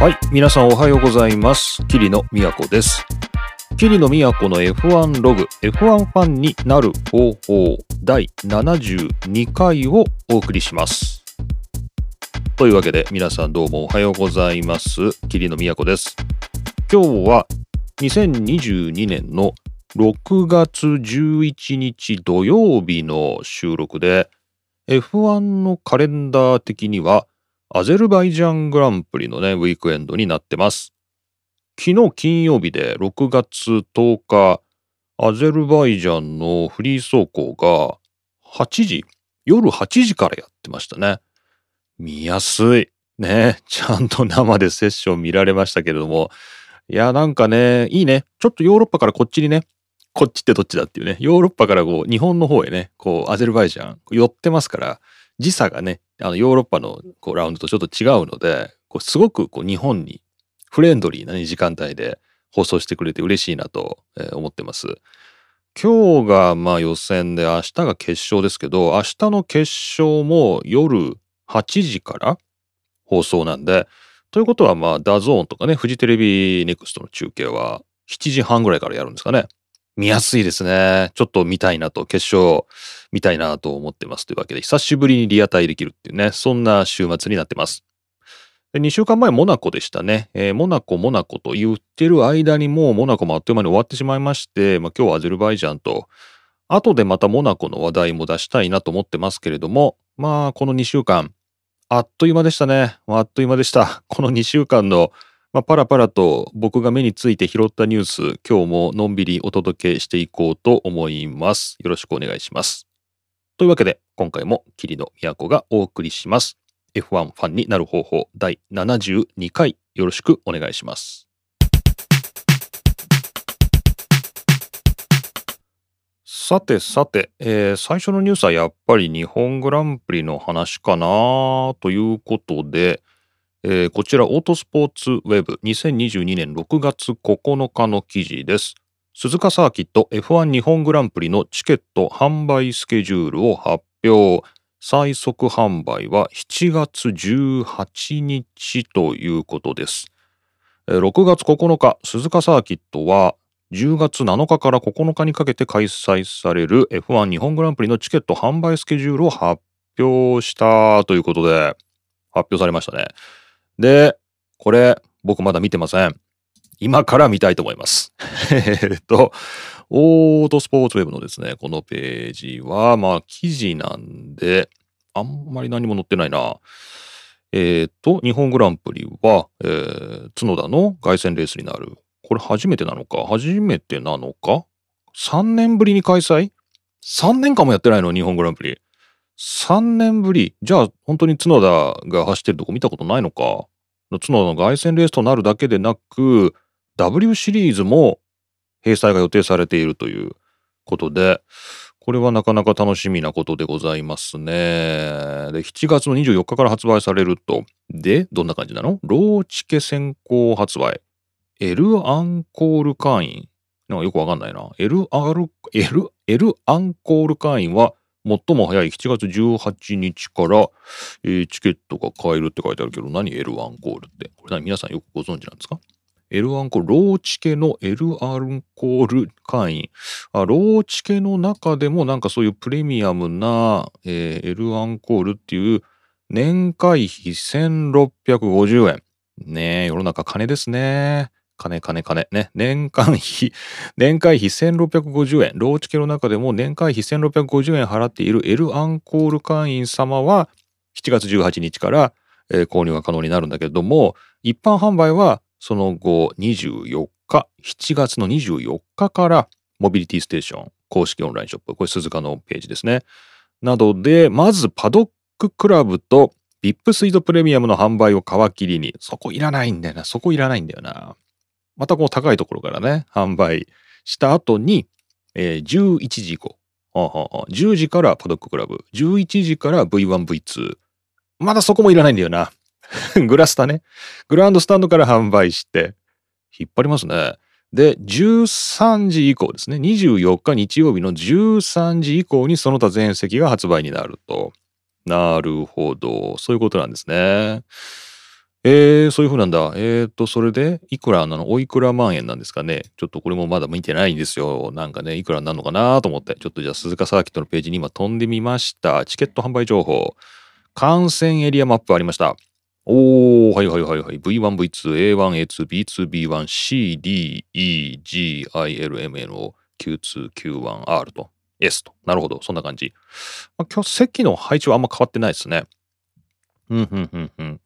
はい、皆さんおはようございます。桐野都です。桐野都の F1 ログ、F1 ファンになる方法第72回をお送りします。というわけで皆さんどうもおはようございます。桐野都です。今日は2022年の6月11日土曜日の収録で F1 のカレンダー的にはアゼルバイジャングランプリのね、ウィークエンドになってます。昨日金曜日で6月10日、アゼルバイジャンのフリー走行が8時、夜8時からやってましたね。見やすい。ね、ちゃんと生でセッション見られましたけれども、いや、なんかね、いいね。ちょっとヨーロッパからこっちにね、こっちってどっちだっていうね、ヨーロッパからこう、日本の方へね、こう、アゼルバイジャン、寄ってますから、時差がね、あのヨーロッパのこうラウンドとちょっと違うので、こうすごくこう日本にフレンドリーな、ね、時間帯で放送してくれて嬉しいなと思ってます。今日がまあ予選で明日が決勝ですけど、明日の決勝も夜8時から放送なんで、ということはまあダゾーンとかね、フジテレビネクストの中継は7時半ぐらいからやるんですかね。見やすいですね。ちょっと見たいなと、決勝見たいなと思ってますというわけで、久しぶりにリアタイできるっていうね、そんな週末になってます。で2週間前、モナコでしたね。えーモナコ、モナコと言ってる間にもうモナコもあっという間に終わってしまいまして、まあ、今日はアゼルバイジャンと、後でまたモナコの話題も出したいなと思ってますけれども、まあ、この2週間、あっという間でしたね。あっという間でした。この2週間のまあ、パラパラと僕が目について拾ったニュース、今日ものんびりお届けしていこうと思います。よろしくお願いします。というわけで、今回も桐野都がお送りします。F1 ファンになる方法第72回、よろしくお願いします。さてさて、えー最初のニュースはやっぱり日本グランプリの話かなということで、えーこちらオートスポーツウェブ2022年6月9日の記事です。鈴鹿サーキット F1 日本グランプリのチケット販売スケジュールを発表。最速販売は7月18日ということです。6月9日、鈴鹿サーキットは10月7日から9日にかけて開催される F1 日本グランプリのチケット販売スケジュールを発表したということで発表されましたね。で、これ僕まだ見てません。今から見たいと思います。えっと、オートスポーツウェブのですね、このページは、まあ記事なんで、あんまり何も載ってないな。えっと、日本グランプリは、えー角田の凱旋レースになる。これ初めてなのか？初めてなのか ?3 年ぶりに開催 ?3 年間もやってないの？日本グランプリ。3年ぶりじゃあ本当に角田が走ってるとこ見たことないのか？角田の凱旋レースとなるだけでなく W シリーズも閉鎖が予定されているということでこれはなかなか楽しみなことでございますね。で7月の24日から発売されると。でどんな感じなの？ローチケ先行発売。L アンコール会員。なんかよくわかんないな。LR L, L アンコール会員は最も早い7月18日から、えーチケットが買えるって書いてあるけど、何？L アンコールって。これ何？皆さんよくご存知なんですか ?L アンコール、ローチケの L アンコール会員。あローチケの中でもなんかそういうプレミアムな、えー L アンコールっていう年会費1650円。ねえ、世の中金ですね。金金金ね。年間費 年会費1650円。ローチケの中でも年会費1650円払っている L アンコール会員様は7月18日から、えー購入が可能になるんだけども、一般販売はその後24日、7月の24日からモビリティステーション公式オンラインショップ、これ鈴鹿のページですね。などで、まずパドッククラブと VIP スイートプレミアムの販売を皮切りに、そこいらないんだよな、そこいらないんだよな。またこう高いところからね、販売した後に、えー11時以降、はあはあはあ10時からパドッククラブ、11時から V1、V2。まだそこもいらないんだよな。グラスタね。グランドスタンドから販売して、引っ張りますね。で、13時以降ですね。24日日曜日の13時以降にその他全席が発売になると。なるほど。そういうことなんですね。えー、そういう風なんだ。えーと、それで、いくらなの？おいくら万円なんですかね？ちょっとこれもまだ見てないんですよ。なんかね、いくらになるのかなと思って。ちょっとじゃあ、鈴鹿サーキットのページに今飛んでみました。チケット販売情報。観戦エリアマップありました。おー、はいはいはいはい。V1、V2、A1、A2、B2、B1、C、D、E、G、I、L、M、N、O、Q2、Q1、R と S と。なるほど。そんな感じ。まあ、今日席の配置はあんま変わってないですね。うん、うん、うん、うん。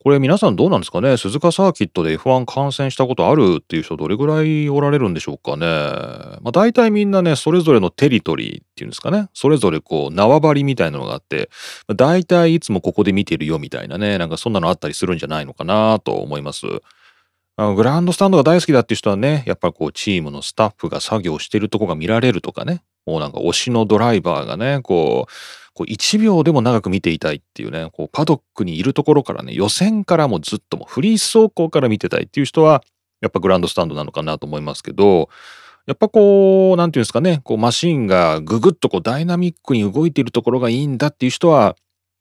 これ皆さんどうなんですかね？鈴鹿サーキットで F1 観戦したことあるっていう人どれぐらいおられるんでしょうかね？まあ大体みんなね、それぞれのテリトリーっていうんですかね？それぞれこう縄張りみたいなのがあって、まあ、大体いつもここで見てるよみたいなね、なんかそんなのあったりするんじゃないのかなと思います。あのグランドスタンドが大好きだっていう人はね、やっぱりこうチームのスタッフが作業してるとこが見られるとかね、もうなんか推しのドライバーがね、こう、こう1秒でも長く見ていたいっていうね、こうパドックにいるところからね、予選からもずっともフリー走行から見てたいっていう人は、やっぱグランドスタンドなのかなと思いますけど、やっぱこう、なんていうんですかね、こうマシンがぐぐっとこうダイナミックに動いているところがいいんだっていう人は、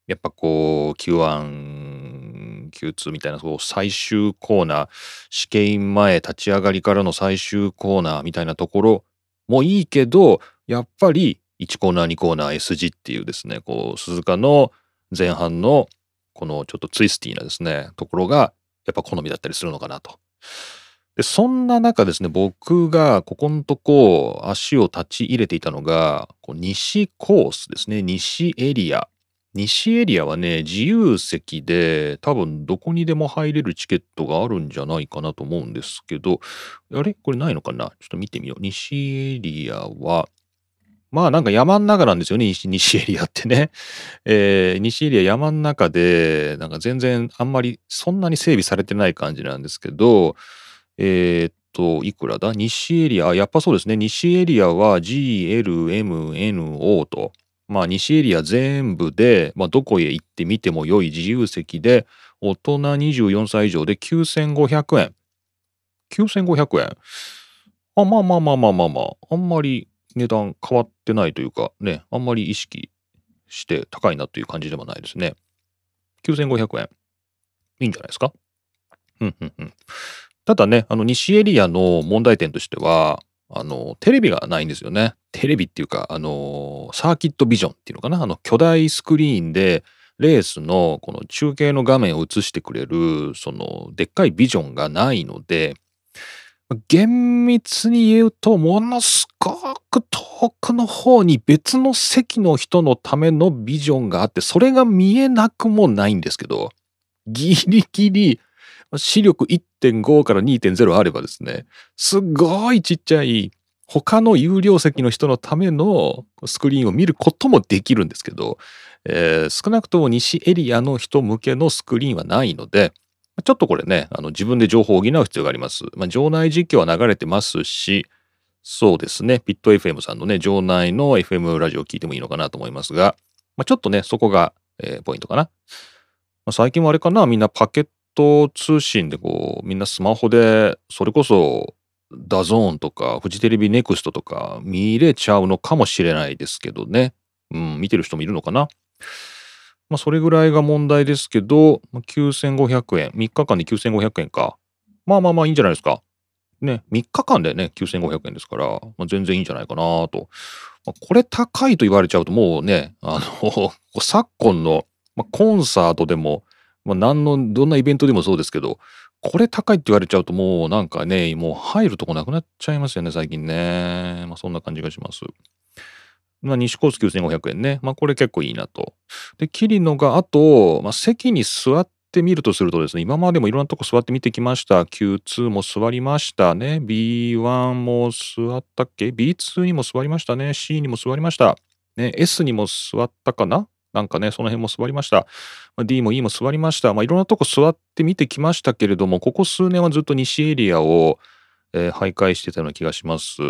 やっぱこう Q1、Q2 みたいなこう最終コーナー、試験前立ち上がりからの最終コーナーみたいなところもいいけど、やっぱり1コーナー2コーナー S 字っていうですねこう鈴鹿の前半のこのちょっとツイスティーなですねところがやっぱ好みだったりするのかなと。でそんな中ですね僕がここのとこ足を立ち入れていたのがこう西コースですね西エリア。西エリアはね自由席で多分どこにでも入れるチケットがあるんじゃないかなと思うんですけどあれ？これないのかな？ちょっと見てみよう。西エリアはまあなんか山ん中なんですよね、西西エリアってね。えー、西エリア山ん中で、なんか全然あんまりそんなに整備されてない感じなんですけど、えー、っと、いくらだ？西エリア、やっぱそうですね。西エリアは GLMNO と、まあ西エリア全部で、まあどこへ行ってみても良い自由席で、大人24歳以上で9500円。9500円。あ、まあまあまあまあまあまあ、あんまり値段変わってないというかね、あんまり意識して高いなという感じでもないですね。9500円。いいんじゃないですか？うんうんうん。ただね、あの西エリアの問題点としては、あの、テレビがないんですよね。テレビっていうか、あの、サーキットビジョンっていうのかな？あの、巨大スクリーンで、レースのこの中継の画面を映してくれる、その、でっかいビジョンがないので、厳密に言うと、ものすごく遠くの方に別の席の人のためのビジョンがあって、それが見えなくもないんですけど、ギリギリ視力1.5から2.0あればですね、すごいちっちゃい他の有料席の人のためのスクリーンを見ることもできるんですけど、えー、少なくとも西エリアの人向けのスクリーンはないので、ちょっとこれね、あの自分で情報を補う必要があります。まあ、場内実況は流れてますし、そうですね、ピット FM さんのね、場内の FM ラジオを聞いてもいいのかなと思いますが、まあ、ちょっとね、そこが、えー、ポイントかな。まあ、最近はあれかな、みんなパケット通信でこう、みんなスマホで、それこそ、ダゾーンとか、フジテレビネクストとか見れちゃうのかもしれないですけどね。うん、見てる人もいるのかな。まあ、それぐらいが問題ですけど、9500円。3日間で9500円か。まあまあまあいいんじゃないですか。ね、3日間でね、9500円ですから、まあ、全然いいんじゃないかなと。まあ、これ高いと言われちゃうともうね、あの 昨今の、まあ、コンサートでも、まあ、何の、どんなイベントでもそうですけど、これ高いって言われちゃうともうなんかね、もう入るとこなくなっちゃいますよね、最近ね。まあそんな感じがします。まあ、西コース9500円ね。まあ、これ結構いいなと。で、キリノが、あと、まあ、席に座ってみるとするとですね、今までもいろんなとこ座って見てきました。Q2 も座りましたね。B1 も座ったっけ ?B2 にも座りましたね。C にも座りました。ね、S にも座ったかな？なんかね、その辺も座りました。まあ、D も E も座りました。まあ、いろんなとこ座って見てきましたけれども、ここ数年はずっと西エリアを、えー、徘徊してたような気がします。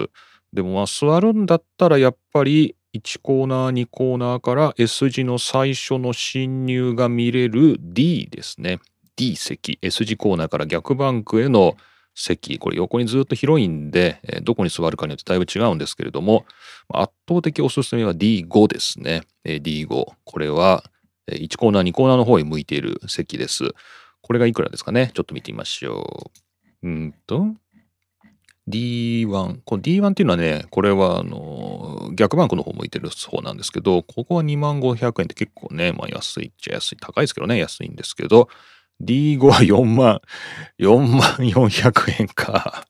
でもまあ座るんだったらやっぱり1コーナー2コーナーから S 字の最初の進入が見れる D ですね。D 席 S 字コーナーから逆バンクへの席これ横にずっと広いんで、どこに座るかによってだいぶ違うんですけれども圧倒的おすすめは D5 ですね。D5 これは1コーナー2コーナーの方へ向いている席です。これがいくらですかね？ちょっと見てみましょう。うんと、D1。この D1 っていうのはね、これはあの逆バンクの方向いてる方なんですけど、ここは2万500円って結構ね、まあ安いっちゃ安い。高いですけどね、安いんですけど、D5 は4万、4万400円か。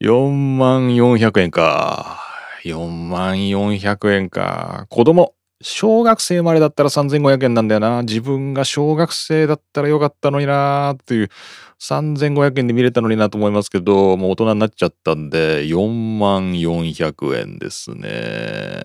4万400円か。4万400円か。子供。小学生生までだったら3500円なんだよな。自分が小学生だったらよかったのになっていう。3500円で見れたのになと思いますけど、もう大人になっちゃったんで、4万400円ですね。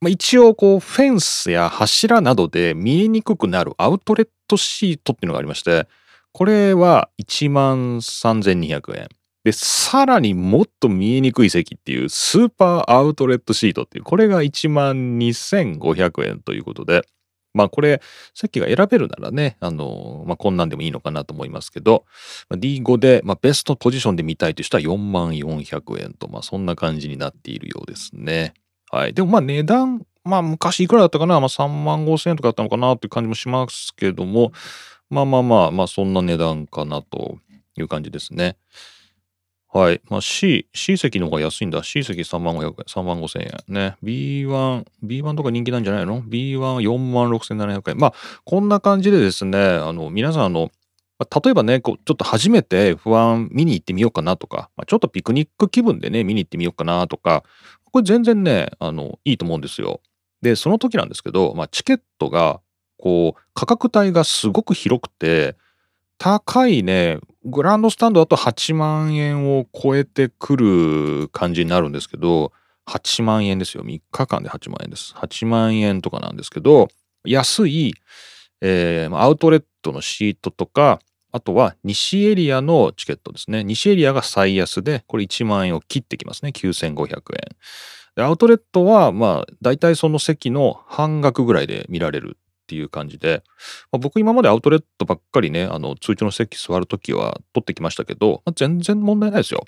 まあ、一応、こう、フェンスや柱などで見えにくくなるアウトレットシートっていうのがありまして、これは1万3200円。で、さらにもっと見えにくい席っていうスーパーアウトレットシートっていう、これが1万2500円ということで、まあこれ、席が選べるならね、あの、まあこんなんでもいいのかなと思いますけど、D5 で、まあ、ベストポジションで見たいとしたら4万400円と、まあそんな感じになっているようですね。はい。でもまあ値段、まあ昔いくらだったかな、まあ3万5千円とかだったのかなっていう感じもしますけども、まあまあまあ、まあそんな値段かなという感じですね。はい。まあ C、C 席の方が安いんだ。C 席3万500円、3万5千円。ね。B1、B1 とか人気なんじゃないの ?B14 万6700円。まあ、こんな感じでですね、あの、皆さん、あの、例えばね、こう、ちょっと初めて不安見に行ってみようかなとか、まあ、ちょっとピクニック気分でね、見に行ってみようかなとか、これ全然ね、あの、いいと思うんですよ。で、その時なんですけど、まあ、チケットが、こう、価格帯がすごく広くて、高いね、グランドスタンドだと8万円を超えてくる感じになるんですけど、8万円ですよ。3日間で8万円です。8万円とかなんですけど、安い、えー、アウトレットのシートとか、あとは西エリアのチケットですね。西エリアが最安で、これ1万円を切ってきますね。9500円。でアウトレットは、まあ、大体その席の半額ぐらいで見られるっていう感じで、まあ、僕今までアウトレットばっかりね、あの、通知の席座るときは取ってきましたけど、まあ、全然問題ないですよ。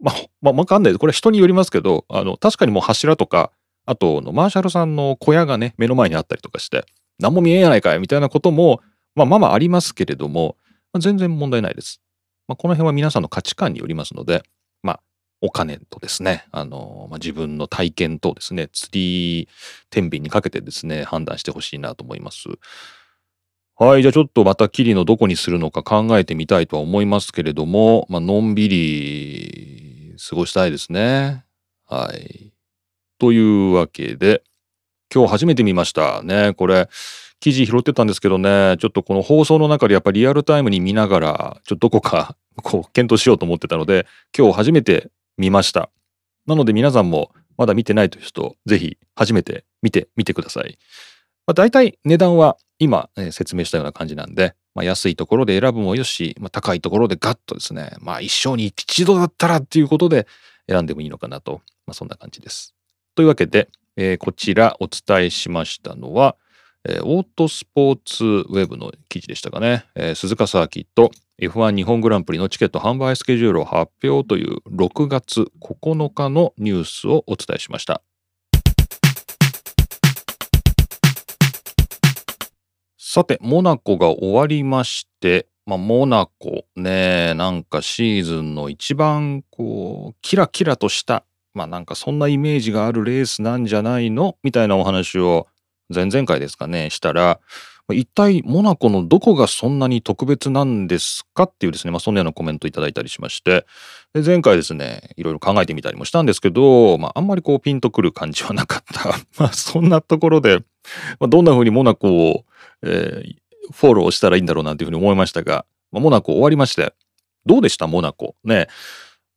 まあ、まあ、わかんないです。これ人によりますけど、あの、確かにもう柱とか、あとの、マーシャルさんの小屋がね、目の前にあったりとかして、何も見えないかいみたいなことも、まあ、まあまあありますけれども、まあ、全然問題ないです。まあ、この辺は皆さんの価値観によりますので、お金とですね、あの、まあ、自分の体験とですね、釣り天秤にかけてですね、判断してほしいなと思います。はい、じゃあちょっとまたキリのどこにするのか考えてみたいとは思いますけれども、まあのんびり過ごしたいですね。はい。というわけで、今日初めて見ましたね。これ、記事拾ってたんですけどね、ちょっとこの放送の中でやっぱりリアルタイムに見ながら、ちょっとどこかこう検討しようと思ってたので、今日初めて見ました。なので皆さんもまだ見てないという人、ぜひ初めて見てみてください。まあ、大体値段は今、え説明したような感じなんで、まあ、安いところで選ぶもよし、まあ、高いところでガッとですね、まあ一生に一度だったらっていうことで選んでもいいのかなと、まあ、そんな感じです。というわけで、えー、こちらお伝えしましたのは、えー、オートスポーツウェブの記事でしたかね、えー、鈴鹿サーキット F1 日本グランプリのチケット販売スケジュールを発表という6月9日のニュースをお伝えしました。さて、モナコが終わりまして、まあ、モナコね、なんかシーズンの一番こう、キラキラとした、まあなんかそんなイメージがあるレースなんじゃないの？みたいなお話を前々回ですかね、したら、一体モナコのどこがそんなに特別なんですかっていうですね、まあ、そんなようなコメントいただいたりしまして。で前回ですねいろいろ考えてみたりもしたんですけど、まあ、あんまりこうピンとくる感じはなかった。まあそんなところで、まあ、どんな風にモナコを、えー、フォローしたらいいんだろうなっていうふうに思いましたが、まあ、モナコ終わりまして。どうでしたモナコ？ね。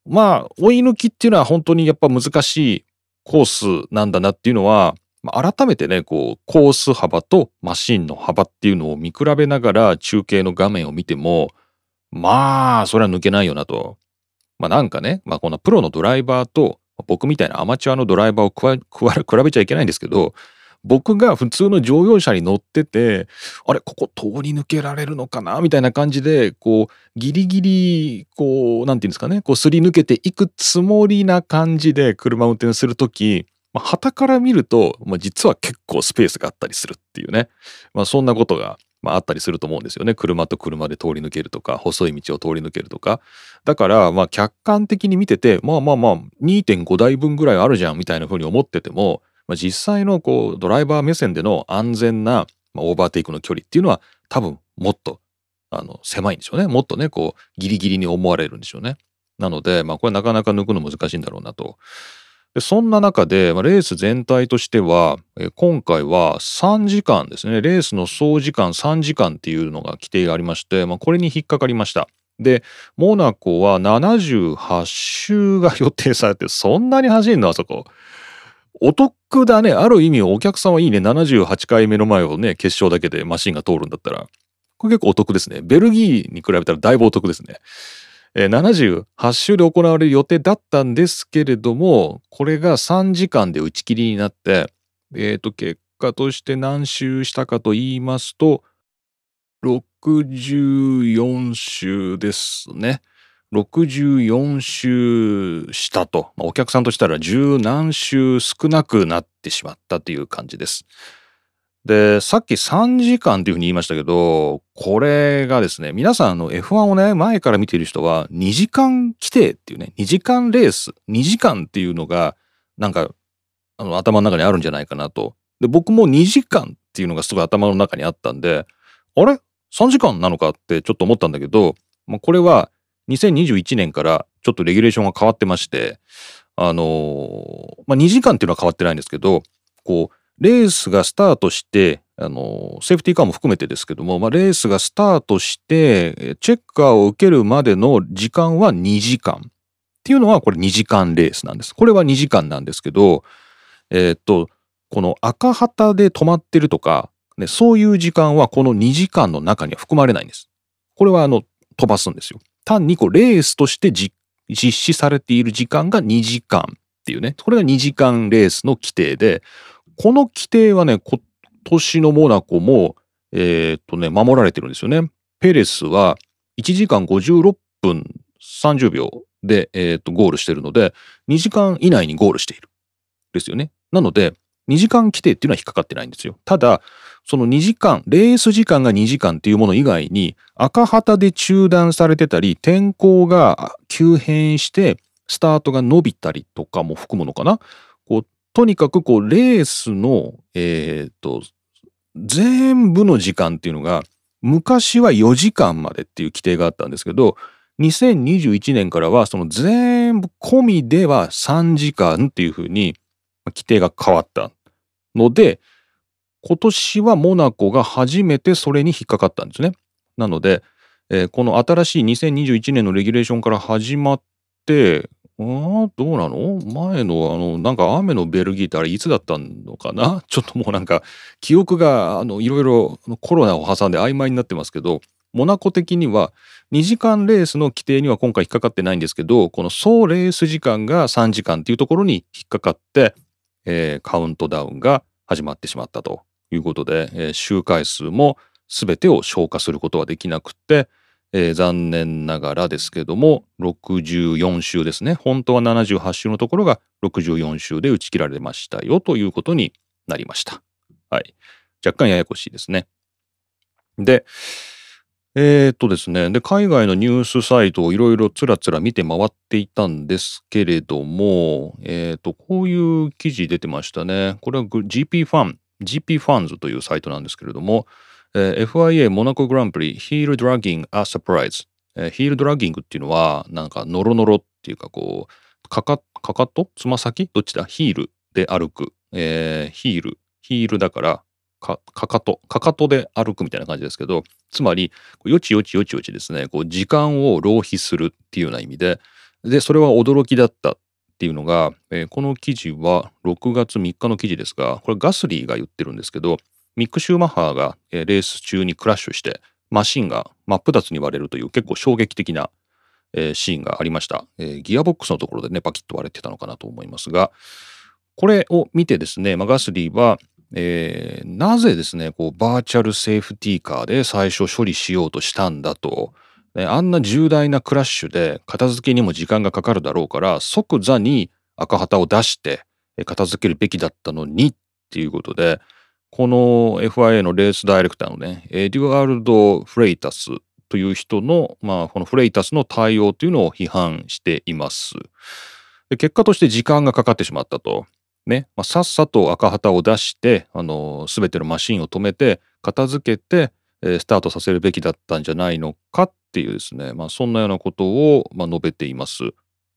まあ追い抜きっていうのは本当にやっぱ難しいコースなんだなっていうのはまあ、改めてね、こう、コース幅とマシンの幅っていうのを見比べながら中継の画面を見ても、まあ、それは抜けないよなと。まあなんかね、まあこのプロのドライバーと僕みたいなアマチュアのドライバーを比べちゃいけないんですけど、僕が普通の乗用車に乗ってて、あれ、ここ通り抜けられるのかなみたいな感じで、こう、ギリギリ、こう、なんていうんですかね、こう、すり抜けていくつもりな感じで車運転するとき、まあ、旗から見ると、まあ、実は結構スペースがあったりするっていうね、まあ、そんなことが、まあ、あったりすると思うんですよね車と車で通り抜けるとか細い道を通り抜けるとかだからまあ客観的に見ててまあまあまあ2.5台分ぐらいあるじゃんみたいな風に思ってても、まあ、実際のこうドライバー目線での安全な、まあ、オーバーテイクの距離っていうのは多分もっとあの狭いんでしょうねもっとねこうギリギリに思われるんでしょうね。なので、まあ、これなかなか抜くの難しいんだろうなと。でそんな中で、まあ、レース全体としては、え今回は3時間ですね、レースの総時間3時間っていうのが規定がありまして、まあ、これに引っかかりました。で、モナコは78周が予定されて、そんなに走るの？あそこ。お得だね。ある意味お客さんはいいね。78回目の前をね、決勝だけでマシンが通るんだったら。これ結構お得ですね。ベルギーに比べたらだいぶお得ですね。え78週で行われる予定だったんですけれども、これが3時間で打ち切りになって、えっ、ー、と、結果として何周したかと言いますと、64週ですね。64周したと、お客さんとしたら十何周少なくなってしまったという感じです。で、さっき3時間っていうふうに言いましたけど、これがですね、皆さんの F1 をね、前から見ている人は2時間規定っていうね、2時間レース、2時間っていうのが、なんか、あの、頭の中にあるんじゃないかなと。で、僕も2時間っていうのがすごい頭の中にあったんで、あれ ?3 時間なのかってちょっと思ったんだけど、まあ、これは2021年からちょっとレギュレーションが変わってまして、あのー、まあ、2時間っていうのは変わってないんですけど、こう、レースがスタートして、あの、セーフティーカーも含めてですけども、まあ、レースがスタートして、チェッカーを受けるまでの時間は2時間。っていうのは、これ2時間レースなんです。これは2時間なんですけど、えー、っと、この赤旗で止まってるとか、ね、そういう時間はこの2時間の中には含まれないんです。これはあの、飛ばすんですよ。単にこうレースとして実施されている時間が2時間っていうね、これが2時間レースの規定で、この規定はね、今年のモナコも、えー、っとね、守られてるんですよね。ペレスは1時間56分30秒で、えー、っとゴールしてるので、2時間以内にゴールしている。ですよね。なので、2時間規定っていうのは引っかかってないんですよ。ただ、その2時間、レース時間が2時間っていうもの以外に、赤旗で中断されてたり、天候が急変して、スタートが伸びたりとかも含むのかな。こうとにかくこうレースの、えっ、と、全部の時間っていうのが、昔は4時間までっていう規定があったんですけど、2021年からはその全部込みでは3時間っていうふうに規定が変わったので、今年はモナコが初めてそれに引っかかったんですね。なので、えー、この新しい2021年のレギュレーションから始まって、あ、どうなの？前の、あの、なんか雨のベルギーってあれいつだったのかな？ちょっともうなんか、記憶が、あの、いろいろコロナを挟んで曖昧になってますけど、モナコ的には2時間レースの規定には今回引っかかってないんですけど、この総レース時間が3時間っていうところに引っかかって、えー、カウントダウンが始まってしまったということで、えー、周回数も全てを消化することはできなくて、えー、残念ながらですけども、64週ですね。本当は78週のところが64週で打ち切られましたよということになりました。はい。若干ややこしいですね。で、えー、っとですね。で、海外のニュースサイトをいろいろつらつら見て回っていたんですけれども、えー、っと、こういう記事出てましたね。これは GP ファン、GP ファンズというサイトなんですけれども、えー、FIA モナコグランプリヒールドラッギングアサプライズ。ヒールドラッギングっていうのは、なんかノロノロっていうかこう、かか、かかと？つま先？どっちだ？ヒールで歩く。えー、ヒール。ヒールだから、か、かかと？かかとで歩くみたいな感じですけど、つまり、よちよちよちよちですね、こう、時間を浪費するっていうような意味で、で、それは驚きだったっていうのが、えー、この記事は6月3日の記事ですが、これガスリーが言ってるんですけど、ミック・シューマッハーがレース中にクラッシュしてマシンが真っ二つに割れるという結構衝撃的なシーンがありました。ギアボックスのところでね、パキッと割れてたのかなと思いますが、これを見てですね、ガスリーは、えー、なぜですね、こうバーチャルセーフティーカーで最初処理しようとしたんだと、あんな重大なクラッシュで片付けにも時間がかかるだろうから即座に赤旗を出して、片付けるべきだったのにっていうことで、この FIA のレースダイレクターのね、エデュアルド・フレイタスという人の、まあ、このフレイタスの対応というのを批判しています。で結果として時間がかかってしまったと。ね、まあ、さっさと赤旗を出して、あの、すべてのマシンを止めて、片付けて、えー、スタートさせるべきだったんじゃないのかっていうですね、まあ、そんなようなことを、まあ、述べています。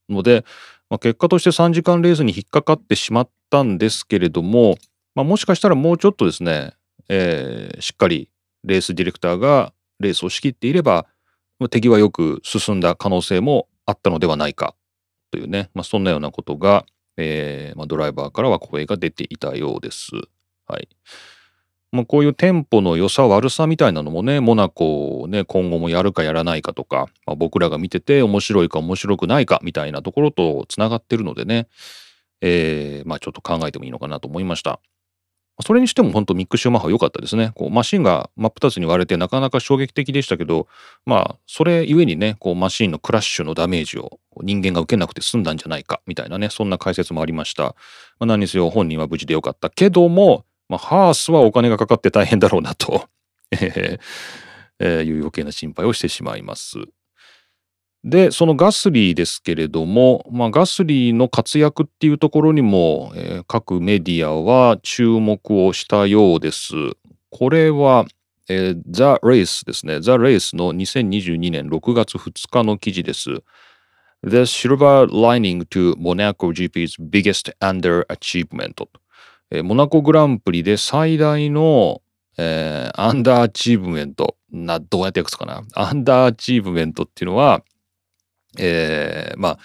ので、まあ、結果として3時間レースに引っかかってしまったんですけれども、まあ、もしかしたらもうちょっとですね、えー、しっかりレースディレクターがレースを仕切っていれば、手際よく進んだ可能性もあったのではないかというね、まあ、そんなようなことが、えーまあ、ドライバーからは声が出ていたようです。はい。まあ、こういうテンポの良さ悪さみたいなのもねモナコをね今後もやるかやらないかとか、まあ、僕らが見てて面白いか面白くないかみたいなところとつながってるのでね、えー、まあちょっと考えてもいいのかなと思いました。それにしても本当ミック・シューマッハ良かったですね。こうマシンが真っ二つに割れてなかなか衝撃的でしたけど、まあそれゆえにね、こうマシンのクラッシュのダメージを人間が受けなくて済んだんじゃないかみたいなね、そんな解説もありました。まあ、何にせよ本人は無事でよかったけども、まあ、ハースはお金がかかって大変だろうなとえー、いう余計な心配をしてしまいます。で、そのガスリーですけれども、まあ、ガスリーの活躍っていうところにも、えー、各メディアは注目をしたようです。これは、えー、The Race ですね。The Race の2022年6月2日の記事です。The Silver Lining to Monaco GP's Biggest Underachievement えー、モナコグランプリで最大の、えー、 underachievement な、どうやって訳すかな？ underachievement っていうのは、えー、まあ、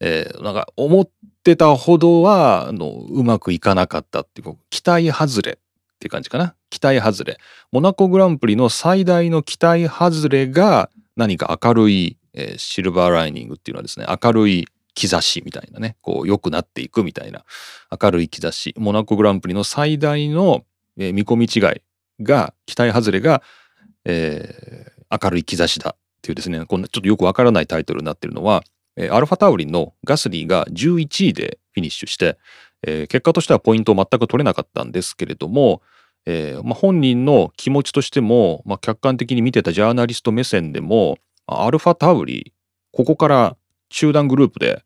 えー、なんか思ってたほどは、あの、うまくいかなかったっていう、期待外れっていう感じかな。期待外れ。モナコグランプリの最大の期待外れが何か明るい、えー、シルバーライニングっていうのはですね、明るい兆しみたいなね、こう良くなっていくみたいな明るい兆し、モナコグランプリの最大の、えー、見込み違いが、期待外れが、えー、明るい兆しだっていうですね、こんなちょっとよくわからないタイトルになってるのは、えー、アルファタウリンのガスリーが11位でフィニッシュして、えー、結果としてはポイントを全く取れなかったんですけれども、えーまあ、本人の気持ちとしても、まあ、客観的に見てたジャーナリスト目線でもアルファタウリここから集団グループで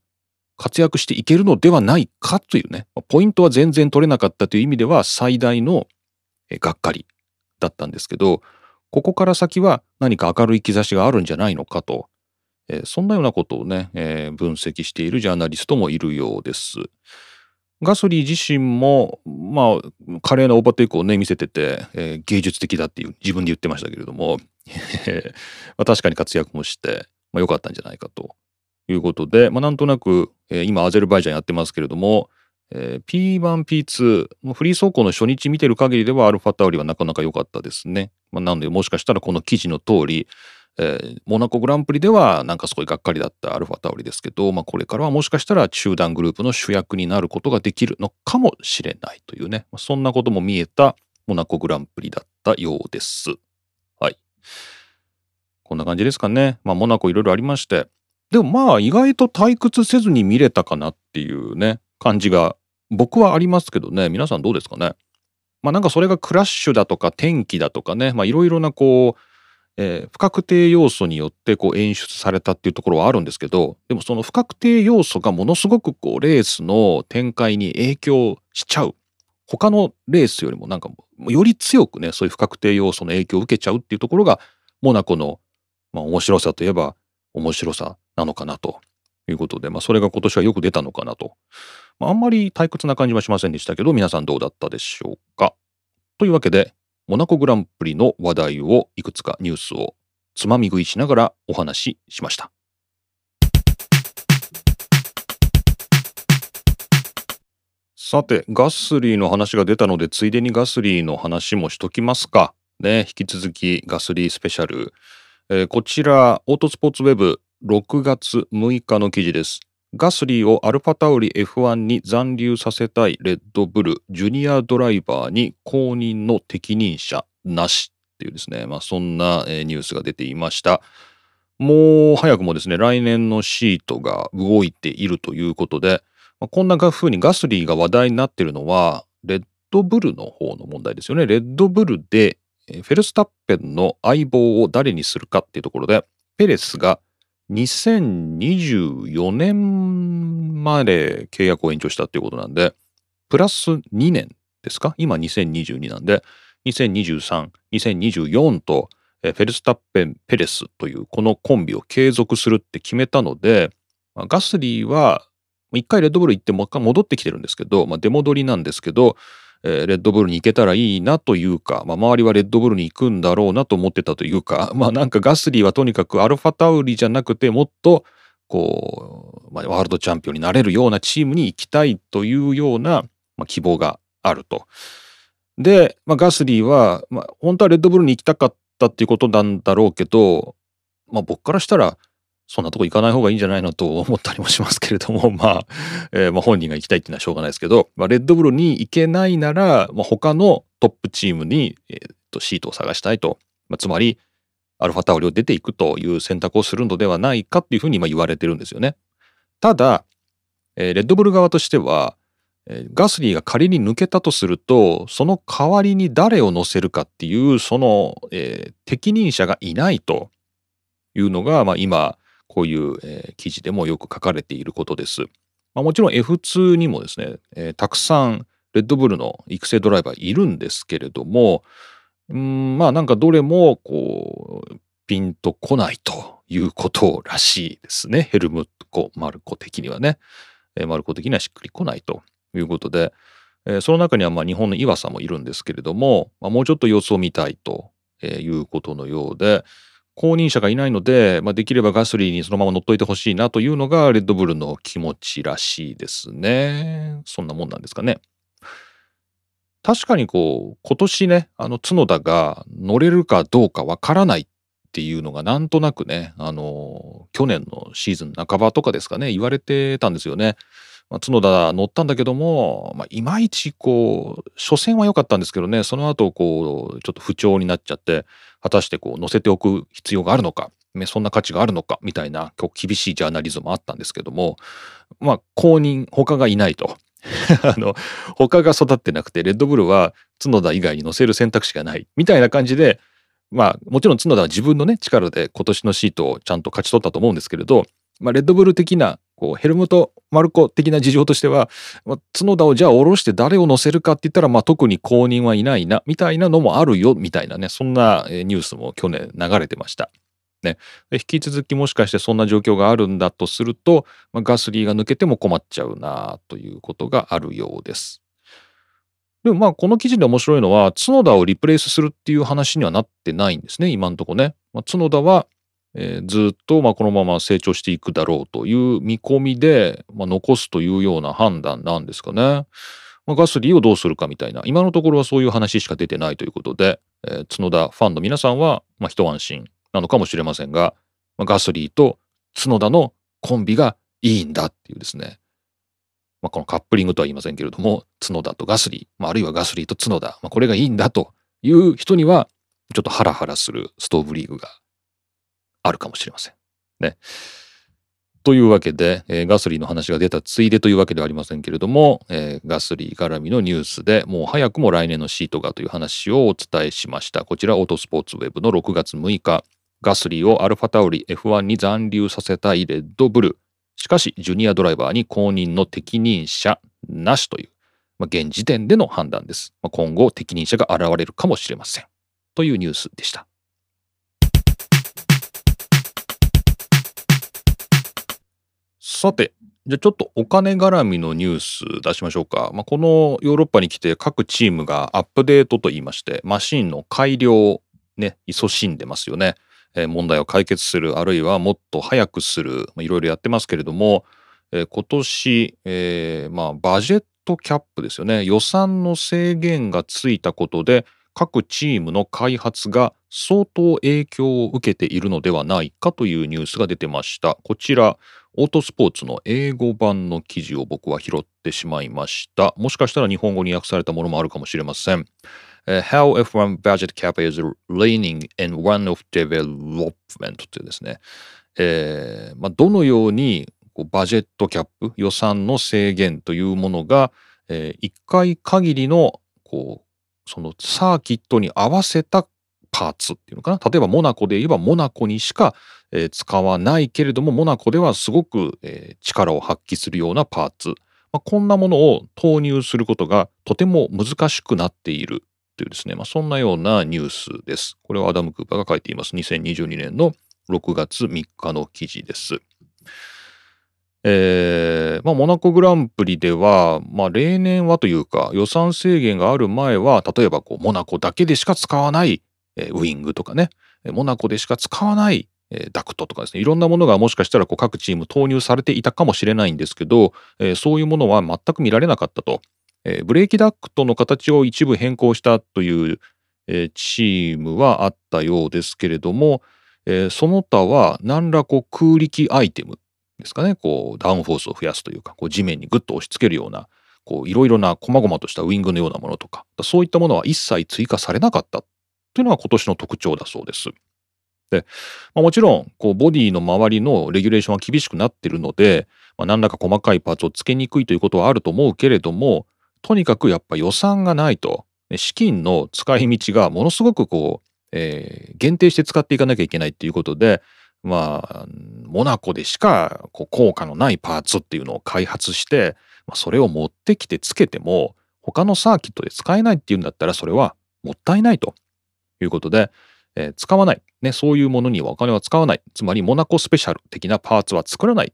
活躍していけるのではないかというね、ポイントは全然取れなかったという意味では最大のがっかりだったんですけど、ここから先は何か明るい兆しがあるんじゃないのかと、えー、そんなようなことをね、えー、分析しているジャーナリストもいるようです。ガソリー自身も、まあ、華麗なオーバーテイクをね、見せてて、えー、芸術的だっていう自分で言ってましたけれども、まあ、確かに活躍もして、まあ、良かったんじゃないかということで、まあ、なんとなく、えー、今アゼルバイジャンやってますけれども、えー、P1、P2、フリー走行の初日見てる限りではアルファタウリはなかなか良かったですね。まあ、なのでもしかしたらこの記事の通り、えー、モナコグランプリではなんかすごいがっかりだったアルファタウリですけど、まあ、これからはもしかしたら集団グループの主役になることができるのかもしれないというね、まあ、そんなことも見えたモナコグランプリだったようです。はい。こんな感じですかね。まあ、モナコいろいろありまして、でもまあ意外と退屈せずに見れたかなっていうね、感じが僕はありますけどね、皆さんどうですかね？まあなんかそれがクラッシュだとか天気だとかね、いろいろなこう、えー、不確定要素によってこう演出されたっていうところはあるんですけど、でもその不確定要素がものすごくこうレースの展開に影響しちゃう。他のレースよりもなんかより強くね、そういう不確定要素の影響を受けちゃうっていうところが、モナコの、まあ、面白さといえば面白さなのかなということで、まあ、それが今年はよく出たのかなと。まあ、あんまり退屈な感じはしませんでしたけど、皆さんどうだったでしょうか。というわけで、モナコグランプリの話題をいくつかニュースをつまみ食いしながらお話ししました。さて、ガスリーの話が出たので、ついでにガスリーの話もしときますか。ね、引き続きガスリースペシャル。えー、こちら、オートスポーツウェブ6月6日の記事です。ガスリーをアルファタウリ F1 に残留させたいレッドブルジュニアドライバーに公認の適任者なしっていうですね、まあ、そんな、えー、ニュースが出ていました。もう早くもですね、来年のシートが動いているということで、まあ、こんな風にガスリーが話題になってるのは、レッドブルの方の問題ですよね。レッドブルで、フェルスタッペンの相棒を誰にするかっていうところで、ペレスが2024年まで契約を延長したっていうことなんで、プラス2年ですか？今2022なんで、2023、2024とフェルスタッペン・ペレスというこのコンビを継続するって決めたので、ガスリーは一回レッドブル行ってもう一回戻ってきてるんですけど、まあ、出戻りなんですけど、えー、レッドブルに行けたらいいなというか、まあ、周りはレッドブルに行くんだろうなと思ってたというか、まあなんかガスリーはとにかくアルファタウリじゃなくてもっとこう、まあ、ワールドチャンピオンになれるようなチームに行きたいというような、まあ、希望があると。で、まあ、ガスリーは、まあ、本当はレッドブルに行きたかったっていうことなんだろうけど、まあ僕からしたら、そんなとこ行かない方がいいんじゃないのと思ったりもしますけれども、まあ、えー、まあ本人が行きたいっていうのはしょうがないですけど、まあ、レッドブルに行けないなら、まあ、他のトップチームに、えー、とシートを探したいと、まあ、つまり、アルファタオリを出ていくという選択をするのではないかっていうふうに今言われてるんですよね。ただ、えー、レッドブル側としては、えー、ガスリーが仮に抜けたとすると、その代わりに誰を乗せるかっていう、その、えー、適任者がいないというのが、まあ今、こういう、えー、記事でもよく書かれていることです。まあ、もちろん F2 にもですね、えー、たくさんレッドブルの育成ドライバーいるんですけれども、うんまあなんかどれもこうピンとこないということらしいですね。ヘルムコ・マルコ的にはね。えー、マルコ的にはしっくりこないということで、その中にはまあ日本の岩佐もいるんですけれども、まあ、もうちょっと様子を見たいということのようで、公認者がいないので、まあ、できればガスリーにそのまま乗っといてほしいなというのがレッドブルの気持ちらしいですね。そんなもんなんですかね。確かにこう、今年ね、あの角田が乗れるかどうかわからないっていうのがなんとなくね、あの、去年のシーズン半ばとかですかね、言われてたんですよね。まあ、角田乗ったんだけども、まあ、いまいちこう、初戦は良かったんですけどね、その後こう、ちょっと不調になっちゃって、果たしてこう、乗せておく必要があるのか、ね、そんな価値があるのか、みたいな、結構厳しいジャーナリズムもあったんですけども、まあ、公認、他がいないと。あの、他が育ってなくて、レッドブルは角田以外に乗せる選択肢がない、みたいな感じで、まあ、もちろん角田は自分のね、力で今年のシートをちゃんと勝ち取ったと思うんですけれど、まあ、レッドブル的なこうヘルムト・マルコ的な事情としては、まあ、角田をじゃあ下ろして誰を乗せるかって言ったら、まあ、特に公認はいないなみたいなのもあるよみたいなねそんなニュースも去年流れてました。ね、引き続きもしかしてそんな状況があるんだとすると、まあ、ガスリーが抜けても困っちゃうなということがあるようです。でもまあこの記事で面白いのは角田をリプレイスするっていう話にはなってないんですね今んとこね。まあ、角田はえー、ずっとまあこのまま成長していくだろうという見込みで、まあ、残すというような判断なんですかね。まあ、ガスリーをどうするかみたいな今のところはそういう話しか出てないということで、えー、角田ファンの皆さんはまあ一安心なのかもしれませんが、まあ、ガスリーと角田のコンビがいいんだっていうですね、まあ、このカップリングとは言いませんけれども角田とガスリー、まあ、あるいはガスリーと角田、まあ、これがいいんだという人にはちょっとハラハラするストーブリーグがあるかもしれません。ね。というわけで、えー、ガスリーの話が出たついでというわけではありませんけれども、えー、ガスリー絡みのニュースでもう早くも来年のシートがという話をお伝えしました。こちらオートスポーツウェブの6月6日、ガスリーをアルファタオリ F1 に残留させたいレッドブル。しかし、ジュニアドライバーに公認の適任者なしという、まあ、現時点での判断です。まあ、今後、適任者が現れるかもしれません。というニュースでした。さて、じゃあちょっとお金絡みのニュース出しましょうか。まあ、このヨーロッパに来て各チームがアップデートと言いまして、マシンの改良をね、勤しんでますよね。えー、問題を解決する、あるいはもっと早くする、いろいろやってますけれども、えー、今年、えー、まあ、バジェットキャップですよね。予算の制限がついたことで、各チームの開発が相当影響を受けているのではないかというニュースが出てました。こちら、オートスポーツの英語版の記事を僕は拾ってしまいました。もしかしたら日本語に訳されたものもあるかもしれません。Uh, how F1 budget cap is leaning in one of development というですね、えーまあ、どのようにこうバジェットキャップ、予算の制限というものが、えー、1回限りの、こう、そのサーキットに合わせたパーツっていうのかな。例えばモナコで言えばモナコにしか、えー、使わないけれども、モナコではすごく、えー、力を発揮するようなパーツ。まあ、こんなものを投入することがとても難しくなっているというですね、まあ、そんなようなニュースです。これはアダム・クーパーが書いています。2022年の6月3日の記事です。えー、まあ、モナコグランプリでは、まあ、例年はというか予算制限がある前は例えばこうモナコだけでしか使わない、えー、ウィングとかねモナコでしか使わない、えー、ダクトとかですねいろんなものがもしかしたらこう各チーム投入されていたかもしれないんですけど、えそういうものは全く見られなかったと、えブレーキダクトの形を一部変更したという、えチームはあったようですけれども、えその他は何らこう空力アイテムですかね、こう、ダウンフォースを増やすというか、こう地面にグッと押し付けるような、いろいろな細々としたウィングのようなものとか、そういったものは一切追加されなかったというのが今年の特徴だそうです。で、まあ、もちろん、こう、ボディの周りのレギュレーションは厳しくなっているので、まあ、何らか細かいパーツをつけにくいということはあると思うけれども、とにかくやっぱ予算がないと、資金の使い道がものすごくこう、えー、限定して使っていかなきゃいけないっていうことで、まあ、モナコでしかこう効果のないパーツっていうのを開発して、まあ、それを持ってきてつけても他のサーキットで使えないっていうんだったらそれはもったいないということで、えー、使わない、ね、そういうものにはお金は使わないつまりモナコスペシャル的なパーツは作らないっ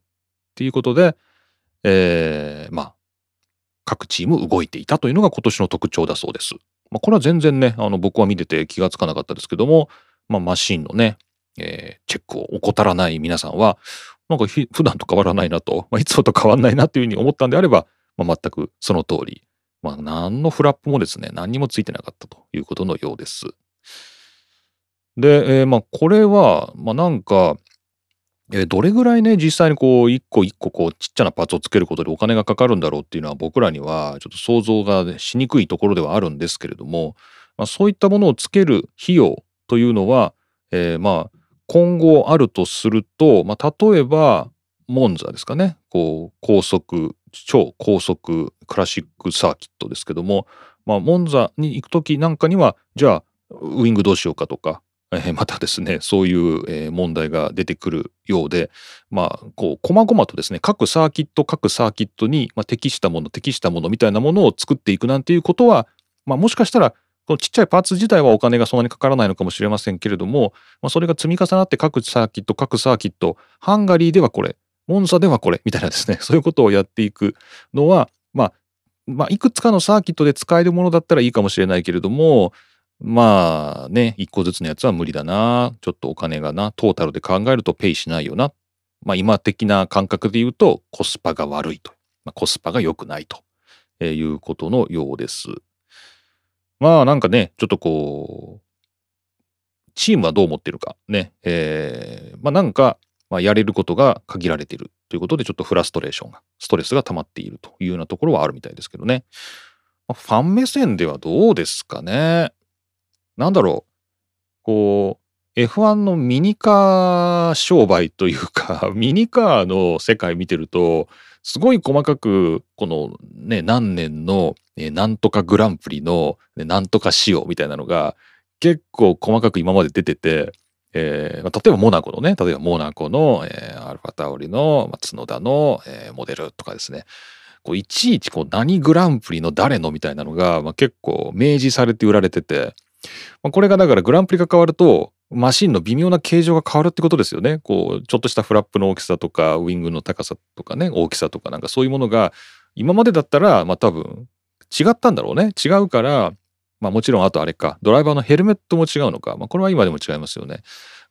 ていうことで、えー、まあ各チーム動いていたというのが今年の特徴だそうです。まあ、これは全然ねあの僕は見てて気がつかなかったですけども、まあ、マシンのねえー、チェックを怠らない皆さんは、なんか普段と変わらないなと、まあ、いつもと変わらないなというふうに思ったんであれば、まあ、全くその通り、まあ、何のフラップもですね、何にもついてなかったということのようです。で、えー、まあ、これは、まあ、なんか、えー、どれぐらいね、実際にこう、一個一個こう、ちっちゃなパーツをつけることでお金がかかるんだろうっていうのは僕らにはちょっと想像がしにくいところではあるんですけれども、まあ、そういったものをつける費用というのは、えー、まあ、今後あるとすると、まあ、例えばモンザですかね。こう高速超高速クラシックサーキットですけども、まあ、モンザに行く時なんかにはじゃあウイングどうしようかとか、え、またですねそういう、問題が出てくるようでまあこう細々とですね各サーキット各サーキットに、ま、適したもの適したものみたいなものを作っていくなんていうことは、まあ、もしかしたらこのちっちゃいパーツ自体はお金がそんなにかからないのかもしれませんけれども、まあ、それが積み重なって各サーキット、各サーキット、ハンガリーではこれ、モンザではこれ、みたいなですね、そういうことをやっていくのは、まあ、まあ、いくつかのサーキットで使えるものだったらいいかもしれないけれども、まあね、一個ずつのやつは無理だな。ちょっとお金がな、トータルで考えるとペイしないよな。まあ今的な感覚で言うとコスパが悪いと。まあ、コスパが良くないとえいうことのようです。まあなんかね、ちょっとこう、チームはどう思ってるかね、えー、まあなんか、まあ、やれることが限られているということで、ちょっとフラストレーションが、ストレスが溜まっているというようなところはあるみたいですけどね。ま、ファン目線ではどうですかね。なんだろう。こう、F1 のミニカー商売というか、ミニカーの世界見てると、すごい細かく、このね、何年の、えなんとかグランプリの、ね、なんとか仕様みたいなのが、結構細かく今まで出てて、えー、例えばモナコのね、例えばモナコの、えー、アルファタオリの、まあ、角田の、えー、モデルとかですね、こういちいちこう何グランプリの誰のみたいなのが、まあ、結構明示されて売られてて、まあ、これがだからグランプリが変わるとマシンの微妙な形状が変わるってことですよね。こうちょっとしたフラップの大きさとかウィングの高さとかね大きさとかなんかそういうものが今までだったらまあ多分違ったんだろうね違うからまあもちろんあとあれかドライバーのヘルメットも違うのか、まあ、これは今でも違いますよね。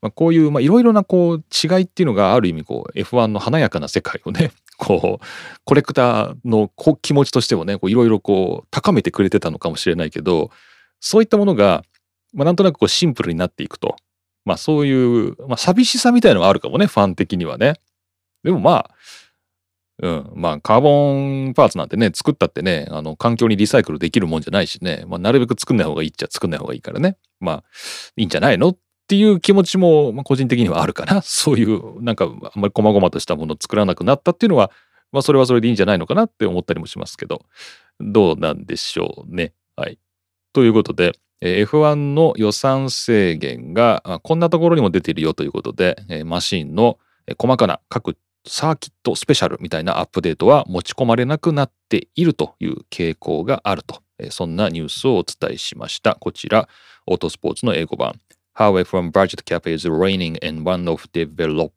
まあ、こういういろいろなこう違いっていうのがある意味こう F1 の華やかな世界をね こうコレクターの気持ちとしてもねいろいろこう高めてくれてたのかもしれないけどそういったものが、まあ、なんとなくこうシンプルになっていくとまあそういう、まあ寂しさみたいのがあるかもね、ファン的にはね。でもまあ、うん、まあカーボンパーツなんてね、作ったってね、あの環境にリサイクルできるもんじゃないしね、まあなるべく作んない方がいいっちゃ作んない方がいいからね。まあいいんじゃないのっていう気持ちも、まあ、個人的にはあるかな。そういう、なんか、あんまり細々としたものを作らなくなったっていうのは、まあ、それはそれでいいんじゃないのかなって思ったりもしますけど、どうなんでしょうね。はい。ということで、F1 の予算制限がこんなところにも出ているよということで、マシンの細かな各サーキットスペシャルみたいなアップデートは持ち込まれなくなっているという傾向があると、そんなニュースをお伝えしました。こちら、オートスポーツの英語版 How F1 Budget Cap is Reigning in One of Developments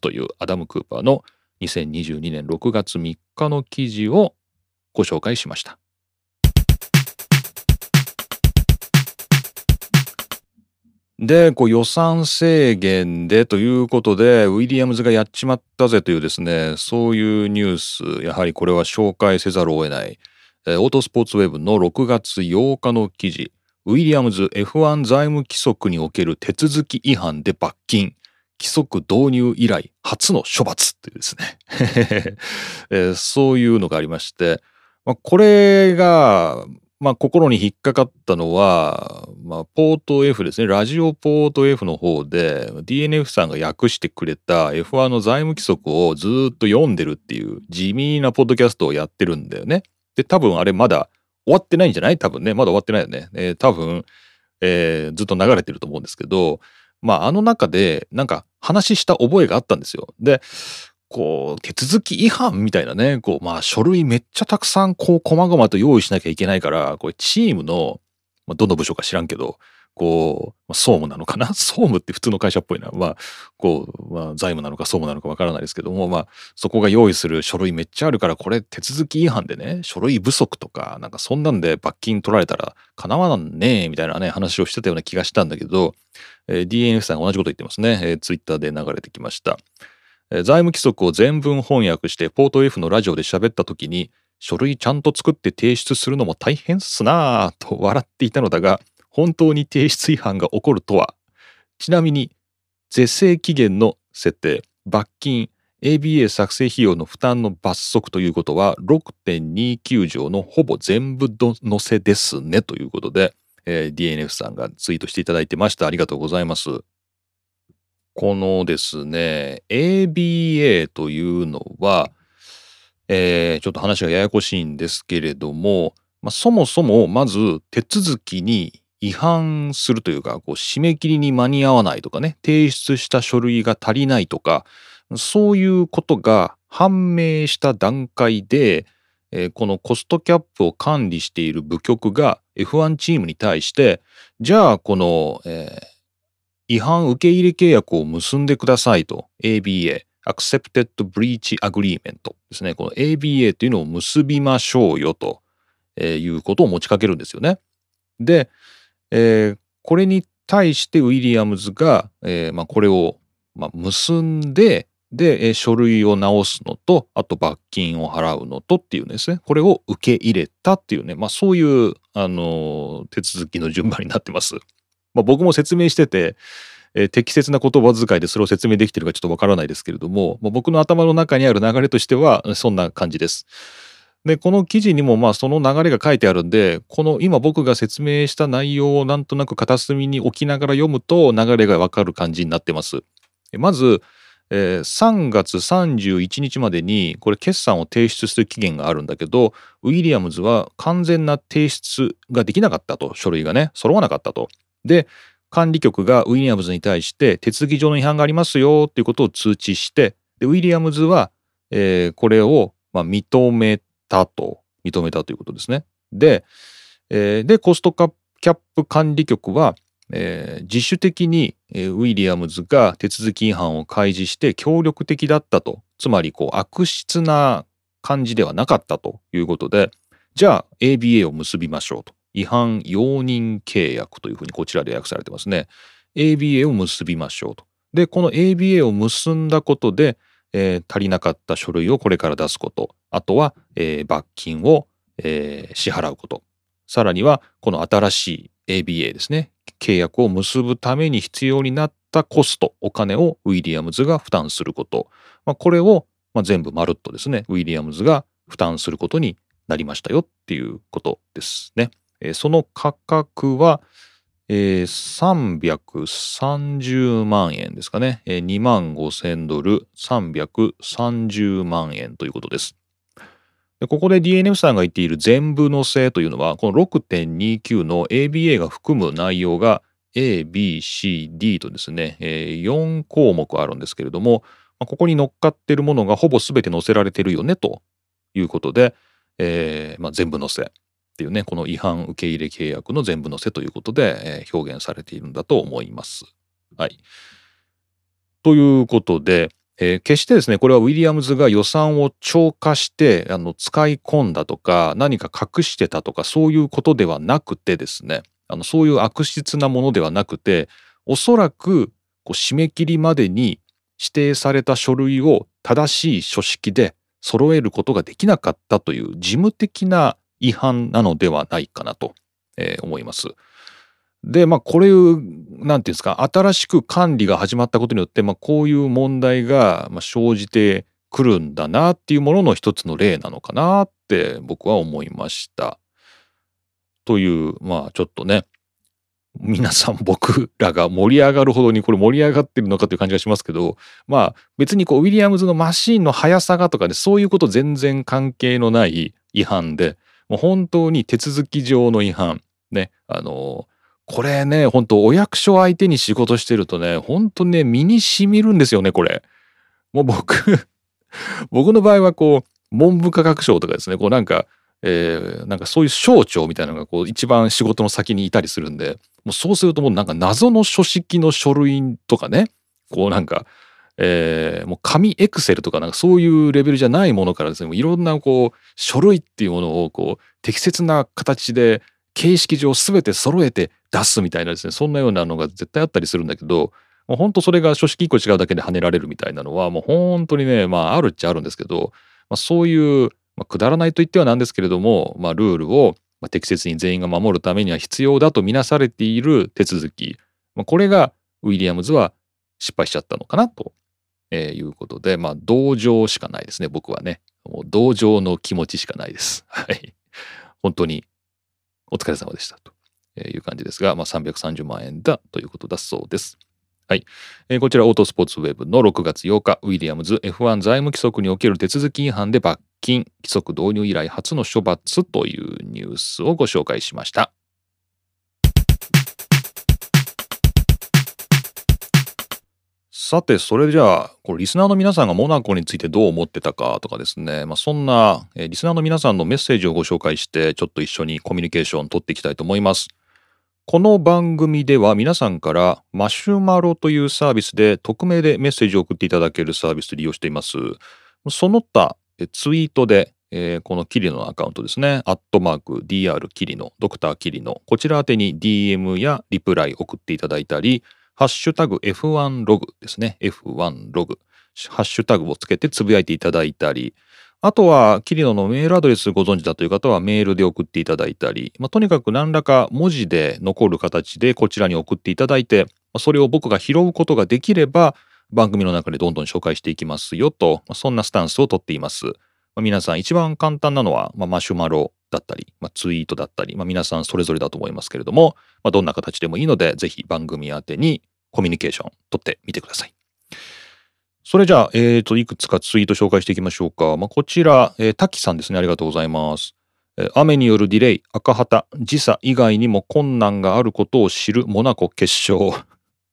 というアダム・クーパーの2022年6月3日の記事をご紹介しました。で、こう予算制限でということで、ウィリアムズがやっちまったぜというですね、そういうニュース、やはりこれは紹介せざるを得ない。オートスポーツウェブの6月8日の記事、ウィリアムズ F1 財務規則における手続き違反で罰金。規則導入以来初の処罰っていうですね えー、そういうのがありまして、まあ、これが、まあ、心に引っかかったのは、まあ、ポート F ですね。ラジオポート F の方で DNF さんが訳してくれた F1 の財務規則をずっと読んでるっていう地味なポッドキャストをやってるんだよね。で、多分あれまだ終わってないんじゃない？多分ね。まだ終わってないよね。えー、多分、えー、ずっと流れてると思うんですけど、まあ、あの中で、なんか話した覚えがあったんですよ。で、こう、手続き違反みたいなね、こう、まあ、書類めっちゃたくさん、こう、細々と用意しなきゃいけないから、これ、チームの、まあ、どの部署か知らんけど、こう、まあ、総務なのかな？総務って普通の会社っぽいな。まあ、こう、まあ、財務なのか総務なのかわからないですけども、まあ、そこが用意する書類めっちゃあるから、これ手続き違反でね、書類不足とか、なんかそんなんで罰金取られたら、かなわんねえ、みたいなね、話をしてたような気がしたんだけど、えー、DNF さんが同じこと言ってますね。えー、ツイッターで流れてきました。財務規則を全文翻訳してポート F のラジオで喋った時に書類ちゃんと作って提出するのも大変っすなぁと笑っていたのだが本当に提出違反が起こるとは。ちなみに是正期限の設定罰金 ABA 作成費用の負担の罰則ということは6.29条のほぼ全部載せですねということで、えー、DNF さんがツイートしていただいてました。ありがとうございます。このですね、ABA というのは、えー、ちょっと話がややこしいんですけれども、まあ、そもそもまず手続きに違反するというか、こう締め切りに間に合わないとかね、提出した書類が足りないとか、そういうことが判明した段階で、えー、このコストキャップを管理している部局が F1 チームに対して、じゃあこの、えー違反受け入れ契約を結んでくださいと ABA Accepted Breach Agreement ですね。この ABA というのを結びましょうよということを持ちかけるんですよね。で、えー、これに対してウィリアムズが、えーまあ、これを、まあ、結んで、で、書類を直すのと、あと罰金を払うのとっていうですね、これを受け入れたっていうね、まあそういう、あの、手続きの順番になってます。まあ、僕も説明してて、えー、適切な言葉遣いでそれを説明できてるかちょっとわからないですけれども、まあ、僕の頭の中にある流れとしてはそんな感じです。でこの記事にもまあその流れが書いてあるんでこの今僕が説明した内容をなんとなく片隅に置きながら読むと流れがわかる感じになってます。まず、えー、3月31日までにこれ決算を提出する期限があるんだけどウィリアムズは完全な提出ができなかったと書類がね揃わなかったと。で管理局がウィリアムズに対して手続き上の違反がありますよっていうことを通知してでウィリアムズは、えー、これを、まあ、認めたと認めたということですね。で,、えー、でコストキャップ管理局は、えー、自主的に、えー、ウィリアムズが手続き違反を開示して協力的だったとつまりこう悪質な感じではなかったということでじゃあ ABA を結びましょうと。違反容認契約というふうにこちらで訳されてますね。ABA を結びましょうと。で、この ABA を結んだことで、えー、足りなかった書類をこれから出すこと。あとは、えー、罰金を、えー、支払うこと。さらには、この新しい ABA ですね。契約を結ぶために必要になったコスト、お金をウィリアムズが負担すること。まあ、これを、まあ、全部まるっとですね、ウィリアムズが負担することになりましたよっていうことですね。その価格は、えー、330万円ですかね。えー、2万5千ドル330万円ということです。でここで DNF さんが言っている全部のせというのは、この6.29の ABA が含む内容が A, B, C, D とですね、えー、4項目あるんですけれども、ここに乗っかっているものがほぼ全て載せられてるよねということで、えーまあ、全部載せっていうね、この違反受け入れ契約の全部載せということで、えー、表現されているんだと思います。はい。ということで、えー、決してですね、これはウィリアムズが予算を超過してあの使い込んだとか、何か隠してたとか、そういうことではなくてですね、あのそういう悪質なものではなくて、おそらくこう締め切りまでに指定された書類を正しい書式で揃えることができなかったという事務的な違反なのではないかなと、えー、思います。で、まあ、これ、なんていうんですか、新しく管理が始まったことによって、まあ、こういう問題が生じてくるんだなっていうものの一つの例なのかなって僕は思いました。という、まあ、ちょっとね、皆さん僕らが盛り上がるほどにこれ盛り上がってるのかという感じがしますけどまあ別にこうウィリアムズのマシンの速さがとかねそういうこと全然関係のない違反でもう本当に手続き上の違反ねあのこれね本当お役所相手に仕事してるとね本当ね身にしみるんですよねこれ。もう僕 僕の場合はこう文部科学省とかですねこうなんかえー、なんかそういう省庁みたいなのがこう一番仕事の先にいたりするんでもうそうするともうなんか謎の書式の書類とかねこうなんかえー、もう紙エクセルとかなんかそういうレベルじゃないものからですねいろんなこう書類っていうものをこう適切な形で形式上全て揃えて出すみたいなですねそんなようなのが絶対あったりするんだけどもう本当それが書式1個違うだけで跳ねられるみたいなのはもう本当にねまああるっちゃあるんですけど、まあ、そういう、まあ、くだらないと言ってはなんですけれども、まあ、ルールを適切に全員が守るためには必要だとみなされている手続き、まあ、これがウィリアムズは失敗しちゃったのかなと。えー、いうことで、まあ、同情しかないですね、僕はね。もう同情の気持ちしかないです。はい。本当にお疲れ様でしたという感じですが、まあ、330万円だということだそうです。はい、えー、こちらオートスポーツウェブの6月8日、ウィリアムズ F1 財務規則における手続き違反で罰金、規則導入以来初の処罰というニュースをご紹介しました。さて、それじゃあ、これリスナーの皆さんがモナコについてどう思ってたかとかですね、まあ、そんな、え、リスナーの皆さんのメッセージをご紹介して、ちょっと一緒にコミュニケーション取っていきたいと思います。この番組では皆さんからマシュマロというサービスで匿名でメッセージを送っていただけるサービスを利用しています。その他、ツイートで、えー、このキリノのアカウントですね、アットマーク DR キリノ、ドクターキリノ、こちら宛てに DM やリプライ送っていただいたり、ハッシュタグ F1 ログですね。F1 ログ。ハッシュタグをつけてつぶやいていただいたり、あとは、キリノのメールアドレスご存知だという方はメールで送っていただいたり、まあ、とにかく何らか文字で残る形でこちらに送っていただいて、それを僕が拾うことができれば、番組の中でどんどん紹介していきますよと、そんなスタンスをとっています。ま、皆さん一番簡単なのは、ま、マシュマロだったり、まあ、ツイートだったり、まあ、皆さんそれぞれだと思いますけれども、まあ、どんな形でもいいので、ぜひ番組宛てにコミュニケーション取ってみてください。それじゃあ、えっ、ー、と、いくつかツイート紹介していきましょうか。まあ、こちら、えー、滝さんですね。ありがとうございます。雨によるディレイ、赤旗、時差以外にも困難があることを知るモナコ決勝。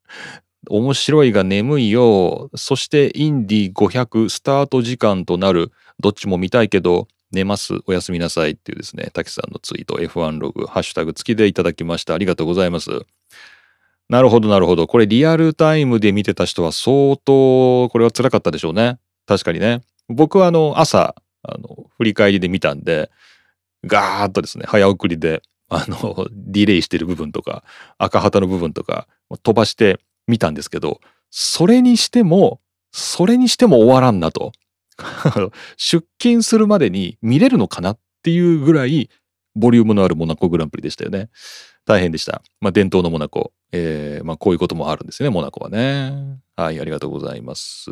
面白いが眠いよ。そしてインディ500スタート時間となる。どっちも見たいけど、寝ます。おやすみなさいっていうですね、滝さんのツイート F1 ログ、ハッシュタグ付きでいただきました。ありがとうございます。なるほど、なるほど。これリアルタイムで見てた人は相当、これは辛かったでしょうね。確かにね。僕はあの、朝、あの、振り返りで見たんで、ガーッとですね、早送りで、あの、ディレイしてる部分とか、赤旗の部分とか、飛ばして見たんですけど、それにしても、それにしても終わらんなと。出勤するまでに見れるのかなっていうぐらい、ボリュームのあるモナコグランプリでしたよね。大変でした。まあ、伝統のモナコ。えー、まあ、こういうこともあるんですね、モナコはね。はい、ありがとうございます。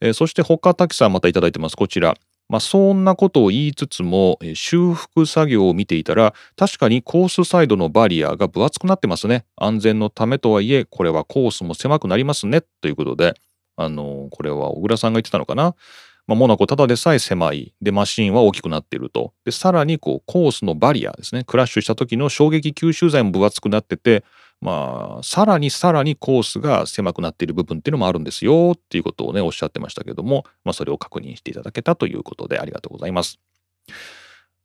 えー、そして、他、滝さんまたいただいてます。こちら。まあ、そんなことを言いつつも、修復作業を見ていたら、確かにコースサイドのバリアが分厚くなってますね。安全のためとはいえ、これはコースも狭くなりますね。ということで、あの、これは小倉さんが言ってたのかな。まあ、モナコただでさえ狭い。で、マシンは大きくなっていると。で、さらにこう、コースのバリアですね。クラッシュした時の衝撃吸収剤も分厚くなってて、まあ、さらにさらにコースが狭くなっている部分っていうのもあるんですよっていうことをね、おっしゃってましたけども、まあ、それを確認していただけたということでありがとうございます。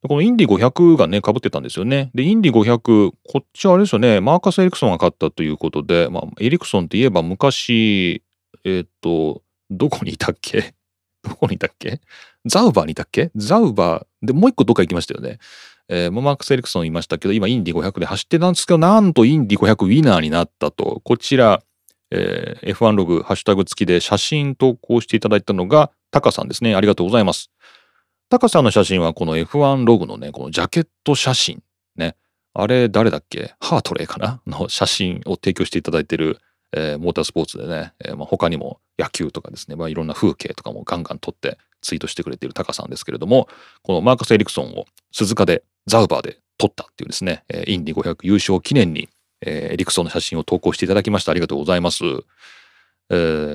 このインディ500がね、被ってたんですよね。で、インディ500、こっちはあれですよね、マーカス・エリクソンが勝ったということで、まあ、エリクソンって言えば昔、えっ、と、どこにいたっけ？どこにいたっけ？ザウバーにいたっけ？ザウバー、で、もう一個どっか行きましたよね。えー、マークス・エリクソンいましたけど、今インディ500で走ってたんですけど、なんとインディ500ウィナーになったと。こちら、えー、F1 ログ、ハッシュタグ付きで写真投稿していただいたのが、タカさんですね。ありがとうございます。タカさんの写真はこの F1 ログのね、このジャケット写真。ね。あれ、誰だっけ？ハートレーかな？の写真を提供していただいてる、えー、モータースポーツでね、えーまあ、他にも野球とかですね、まあ、いろんな風景とかもガンガン撮ってツイートしてくれているタカさんですけれども、このマーカス・エリクソンを鈴鹿でザウバーで撮ったっていうですねえ、インディ500優勝記念に、えー、エリクソンの写真を投稿していただきました。ありがとうございます。え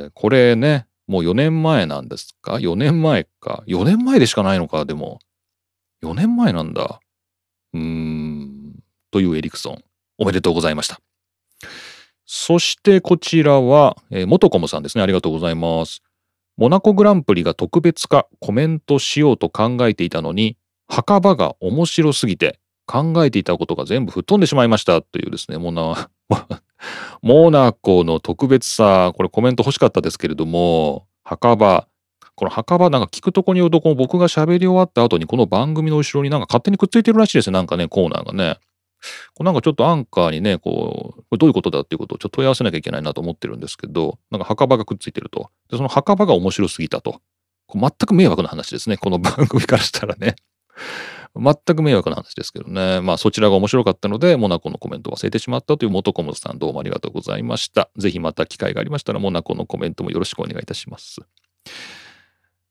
ー、これね、もう4年前なんですか ?4 年前か。4年前でしかないのか、でも。4年前なんだ。うーん。というエリクソン。おめでとうございました。そしてこちらは、えー、元コムさんですね。ありがとうございます。モナコグランプリが特別化コメントしようと考えていたのに、墓場が面白すぎて考えていたことが全部吹っ飛んでしまいましたというですね、モナ、モナコの特別さ、これコメント欲しかったですけれども、墓場、この墓場なんか聞くとこによると、この僕が喋り終わった後にこの番組の後ろになんか勝手にくっついてるらしいですね、なんかね、コーナーがね。こうなんかちょっとアンカーにね、こう、これどういうことだっていうことをちょっと問い合わせなきゃいけないなと思ってるんですけど、なんか墓場がくっついてると。で、その墓場が面白すぎたと。こ全く迷惑な話ですね、この番組からしたらね。全く迷惑な話ですけどね。まあそちらが面白かったので、モナコのコメントを忘れてしまったという元コモさんどうもありがとうございました。ぜひまた機会がありましたら、モナコのコメントもよろしくお願いいたします。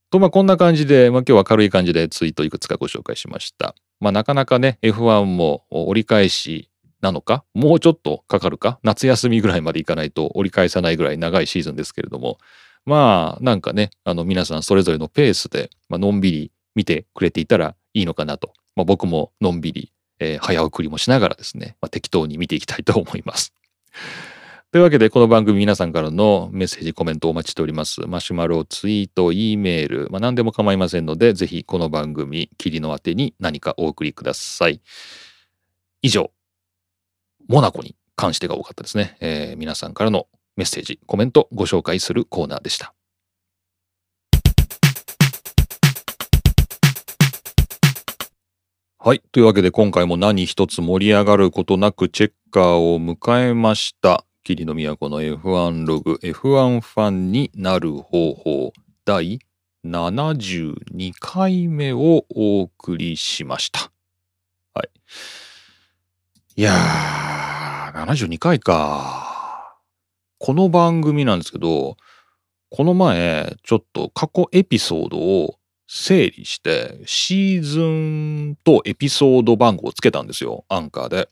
と、まあこんな感じで、まあ今日は軽い感じでツイートいくつかご紹介しました。まあなかなかね、F1 も折り返しなのか、もうちょっとかかるか、夏休みぐらいまでいかないと折り返さないぐらい長いシーズンですけれども、まあなんかね、あの皆さんそれぞれのペースで、のんびり見てくれていたらいいのかなと。まあ、僕ものんびり、えー、早送りもしながらですね、まあ、適当に見ていきたいと思います。というわけで、この番組皆さんからのメッセージ、コメントお待ちしております。マシュマロ、ツイート、E メール、まあ、何でも構いませんので、ぜひこの番組、霧の宛てに何かお送りください。以上、モナコに関してが多かったですね。えー、皆さんからのメッセージ、コメントご紹介するコーナーでした。はい。というわけで今回も何一つ盛り上がることなくチェッカーを迎えました。霧の都の F1 ログ F1 ファンになる方法第72回目をお送りしました。はい。いやー、72回か。この番組なんですけど、この前、ちょっと過去エピソードを整理して、シーズンとエピソード番号をつけたんですよ、アンカーで。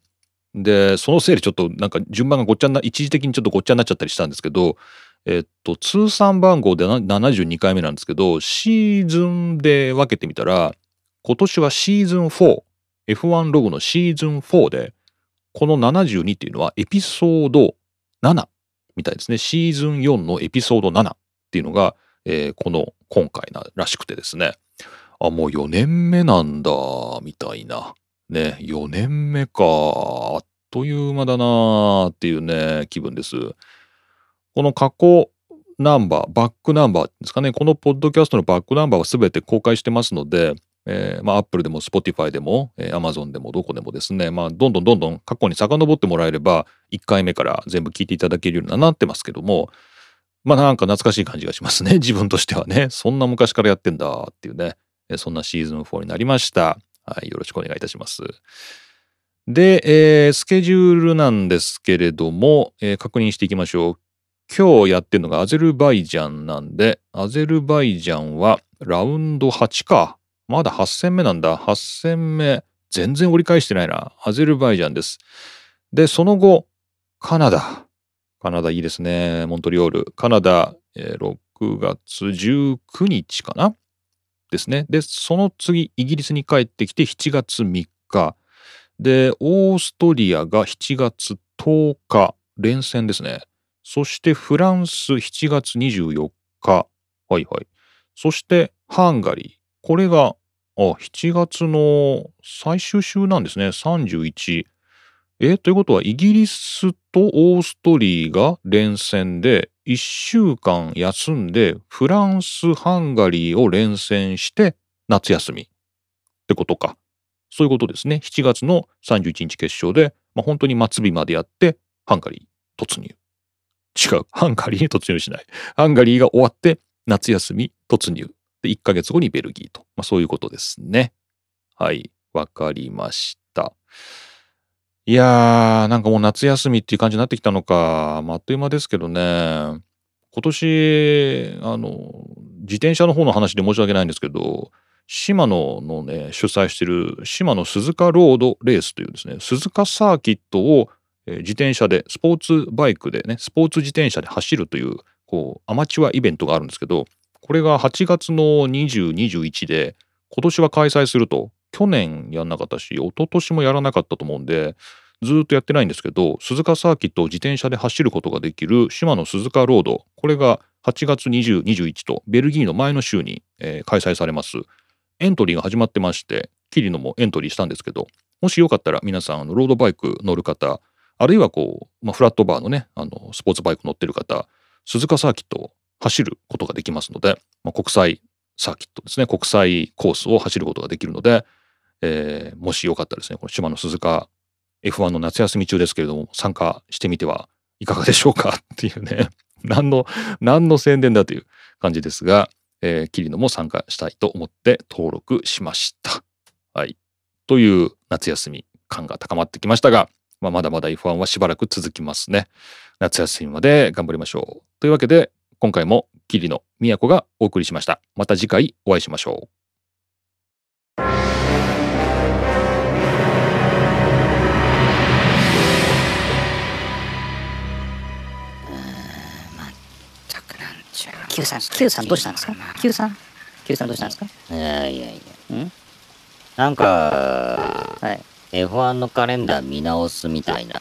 で、その整理ちょっとなんか順番がごっちゃな、一時的にちょっとごっちゃになっちゃったりしたんですけど、えっと、通算番号で72回目なんですけど、シーズンで分けてみたら、今年はシーズン4、F1 ログのシーズン4で、この72っていうのはエピソード7みたいですね。シーズン4のエピソード7っていうのが、えー、この今回ならしくてですね。あ、もう4年目なんだ、みたいな。ね、4年目か。あっという間だなっていうね、気分です。この過去ナンバー、バックナンバーですかね。このポッドキャストのバックナンバーは全て公開してますので、えー、まあ、Apple でも Spotify でも、えー、Amazon でもどこでもですね、まあ、どんどんどんどん過去に遡ってもらえれば、1回目から全部聞いていただけるようになってますけども、まあなんか懐かしい感じがしますね。自分としてはね。そんな昔からやってんだっていうね。そんなシーズン4になりました。はい。よろしくお願いいたします。で、えー、スケジュールなんですけれども、えー、確認していきましょう。今日やってるのがアゼルバイジャンなんで、アゼルバイジャンはラウンド8か。まだ8戦目なんだ。8戦目。全然折り返してないな。アゼルバイジャンです。で、その後、カナダ。カナダいいですね。モントリオール。カナダ、えー、6月19日かなですね。で、その次、イギリスに帰ってきて7月3日。で、オーストリアが7月10日、連戦ですね。そしてフランス7月24日。はいはい。そしてハンガリー。これが、あ、7月の最終週なんですね。31。えということはイギリスとオーストリーが連戦で1週間休んでフランス、ハンガリーを連戦して夏休みってことか。そういうことですね。7月の31日決勝で、まあ、本当に末日までやってハンガリー突入。違う。ハンガリーに突入しない。ハンガリーが終わって夏休み突入。で、1ヶ月後にベルギーと。まあ、そういうことですね。はい。わかりました。いやー、なんかもう夏休みっていう感じになってきたのか。まあ、あっという間ですけどね。今年、あの、自転車の方の話で申し訳ないんですけど、島野のね、主催してる島野鈴鹿ロードレースというですね、鈴鹿サーキットを自転車で、スポーツバイクでね、スポーツ自転車で走るという、こう、アマチュアイベントがあるんですけど、これが8月の20、21で、今年は開催すると去年やんなかったし、一昨年もやらなかったと思うんで、ずっとやってないんですけど、鈴鹿サーキットを自転車で走ることができる島の鈴鹿ロード、これが8月20、21とベルギーの前の週に、えー、開催されます。エントリーが始まってまして、キリノもエントリーしたんですけど、もしよかったら皆さん、ロードバイク乗る方、あるいはこう、まあ、フラットバーのね、あの、スポーツバイク乗ってる方、鈴鹿サーキットを走ることができますので、まあ、国際サーキットですね、国際コースを走ることができるので、えー、もしよかったらですね、この島の鈴鹿 F1 の夏休み中ですけれども、参加してみてはいかがでしょうか？っていうね、何の、何の宣伝だという感じですが、えー、キリノも参加したいと思って登録しました。はい。という夏休み感が高まってきましたが、まあ、まだまだ F1 はしばらく続きますね。夏休みまで頑張りましょう。というわけで、今回もキリノ都がお送りしました。また次回お会いしましょう。Q さん、Q さんどうしたんですか ?Q さん ?Q さんどうしたんですか？いやいやいや。ん？なんか、はい。F1 のカレンダー見直すみたいな、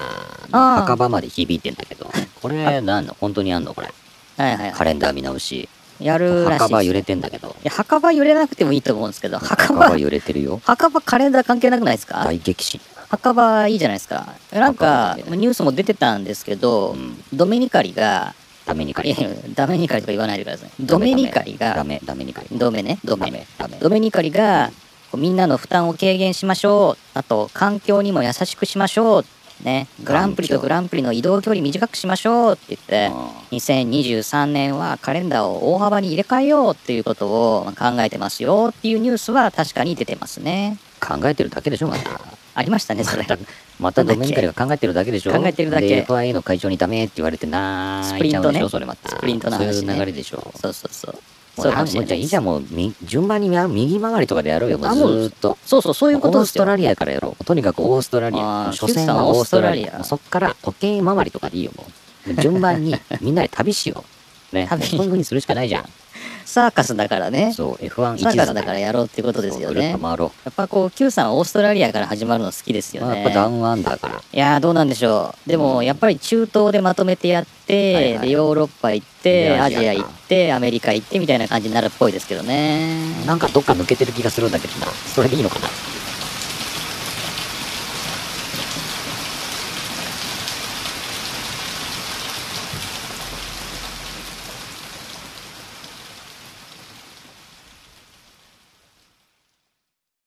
墓場まで響いてんだけど、これなんの？本当にあんのこれ？はいはい。カレンダー見直し。やるらしい。墓場揺れてんだけど。いや、墓場揺れなくてもいいと思うんですけど、墓場揺れてるよ。墓場カレンダー関係なくないですか？大激震。墓場いいじゃないですか。なんか、ニュースも出てたんですけど、うん、ドメニカリが、ダメニカリ。ダメニカリとか言わないでください。ドメニカリが、ダメ、ダメニカリ。ドメね、ドメ。ドメニカリが、みんなの負担を軽減しましょう。あと、環境にも優しくしましょう。ね、グランプリとグランプリの移動距離短くしましょうって言って、2023年はカレンダーを大幅に入れ替えようっていうことを考えてますよっていうニュースは確かに出てますね。考えてるだけでしょ、また。ありましたね、それ。またドメニが考えてるだけでしょ？考えてるだけ。FIA の会長にダメって言われてなースプリントね。それまた。スプリントの話、ね、そういう流れでしょ？そうそうそう。そうかもしれない。じゃあい。いじゃんもう順番に右回りとかでやろうよもうずっと。そうそうそういうことオーストラリアからやろう。とにかくオーストラリア。初戦はオーストラリア。そっから時計回りとかでいいよもう順番にみんなで旅しよう。ね。旅。そういうふうにするしかないじゃんサーカスだからね。そう、F1 サーカスだからやろうってことですよね。やっぱこう、Q さんはオーストラリアから始まるの好きですよね。やっぱダウンアンダーから。いやどうなんでしょう。でも、やっぱり中東でまとめてやって、はいはい、で、ヨーロッパ行って、アジア行って、アメリカ行ってみたいな感じになるっぽいですけどね。なんかどっか抜けてる気がするんだけどな。それでいいのかな。